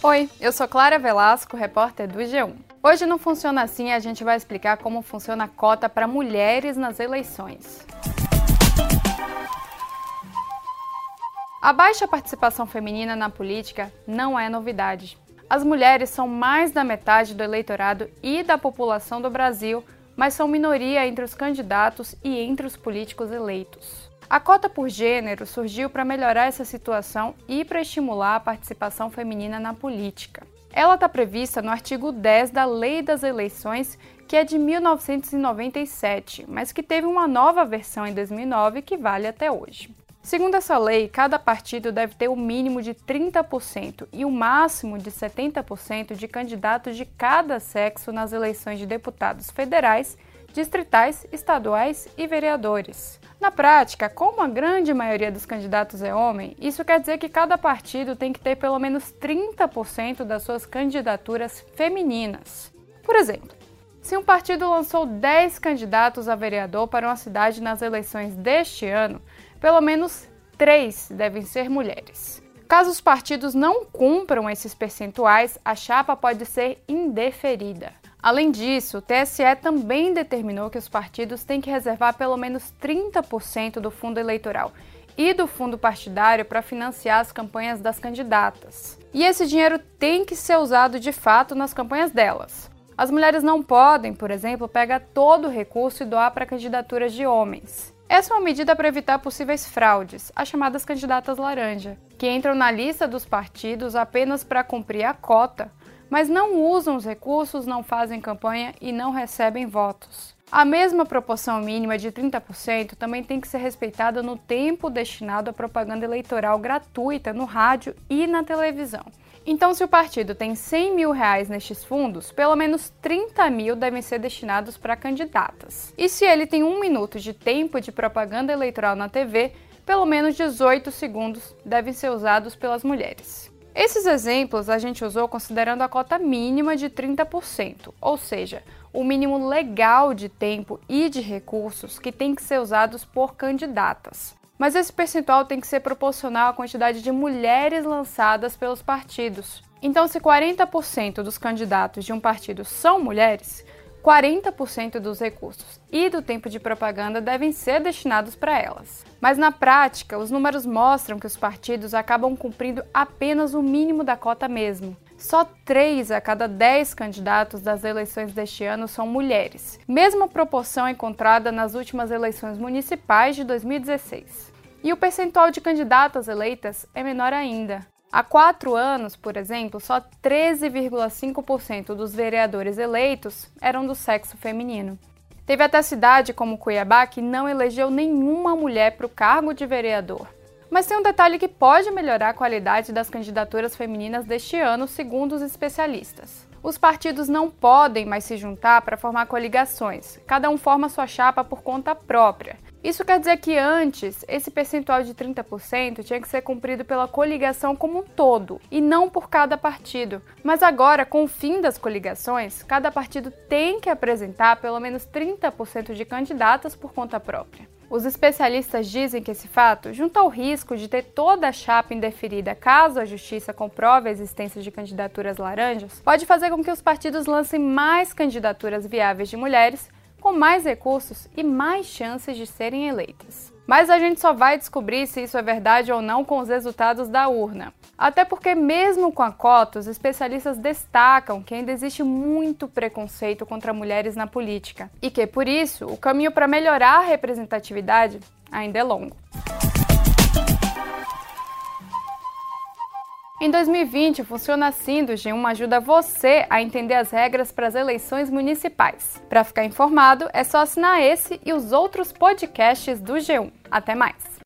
Oi, eu sou Clara Velasco, repórter do G1. Hoje não funciona assim, a gente vai explicar como funciona a cota para mulheres nas eleições. A baixa participação feminina na política não é novidade. As mulheres são mais da metade do eleitorado e da população do Brasil, mas são minoria entre os candidatos e entre os políticos eleitos. A cota por gênero surgiu para melhorar essa situação e para estimular a participação feminina na política. Ela está prevista no artigo 10 da Lei das Eleições, que é de 1997, mas que teve uma nova versão em 2009 que vale até hoje. Segundo essa lei, cada partido deve ter o um mínimo de 30% e o um máximo de 70% de candidatos de cada sexo nas eleições de deputados federais, distritais, estaduais e vereadores. Na prática, como a grande maioria dos candidatos é homem, isso quer dizer que cada partido tem que ter pelo menos 30% das suas candidaturas femininas. Por exemplo, se um partido lançou 10 candidatos a vereador para uma cidade nas eleições deste ano, pelo menos 3 devem ser mulheres. Caso os partidos não cumpram esses percentuais, a chapa pode ser indeferida. Além disso, o TSE também determinou que os partidos têm que reservar pelo menos 30% do fundo eleitoral e do fundo partidário para financiar as campanhas das candidatas. E esse dinheiro tem que ser usado de fato nas campanhas delas. As mulheres não podem, por exemplo, pegar todo o recurso e doar para candidaturas de homens. Essa é uma medida para evitar possíveis fraudes, as chamadas candidatas laranja, que entram na lista dos partidos apenas para cumprir a cota, mas não usam os recursos, não fazem campanha e não recebem votos. A mesma proporção mínima de 30% também tem que ser respeitada no tempo destinado à propaganda eleitoral gratuita no rádio e na televisão. Então, se o partido tem 100 mil reais nestes fundos, pelo menos 30 mil devem ser destinados para candidatas. E se ele tem um minuto de tempo de propaganda eleitoral na TV, pelo menos 18 segundos devem ser usados pelas mulheres. Esses exemplos a gente usou considerando a cota mínima de 30%, ou seja, o mínimo legal de tempo e de recursos que tem que ser usados por candidatas. Mas esse percentual tem que ser proporcional à quantidade de mulheres lançadas pelos partidos. Então, se 40% dos candidatos de um partido são mulheres, 40% dos recursos e do tempo de propaganda devem ser destinados para elas. Mas na prática, os números mostram que os partidos acabam cumprindo apenas o mínimo da cota mesmo. Só 3 a cada 10 candidatos das eleições deste ano são mulheres, mesma proporção encontrada nas últimas eleições municipais de 2016. E o percentual de candidatas eleitas é menor ainda. Há quatro anos, por exemplo, só 13,5% dos vereadores eleitos eram do sexo feminino. Teve até cidade como Cuiabá que não elegeu nenhuma mulher para o cargo de vereador. Mas tem um detalhe que pode melhorar a qualidade das candidaturas femininas deste ano, segundo os especialistas. Os partidos não podem mais se juntar para formar coligações, cada um forma sua chapa por conta própria. Isso quer dizer que antes, esse percentual de 30% tinha que ser cumprido pela coligação como um todo e não por cada partido. Mas agora, com o fim das coligações, cada partido tem que apresentar pelo menos 30% de candidatas por conta própria. Os especialistas dizem que esse fato, junto ao risco de ter toda a chapa indeferida caso a justiça comprove a existência de candidaturas laranjas, pode fazer com que os partidos lancem mais candidaturas viáveis de mulheres com mais recursos e mais chances de serem eleitas. Mas a gente só vai descobrir se isso é verdade ou não com os resultados da urna. Até porque, mesmo com a cota, os especialistas destacam que ainda existe muito preconceito contra mulheres na política e que, por isso, o caminho para melhorar a representatividade ainda é longo. Em 2020, Funciona Assim do G1 ajuda você a entender as regras para as eleições municipais. Para ficar informado, é só assinar esse e os outros podcasts do G1. Até mais!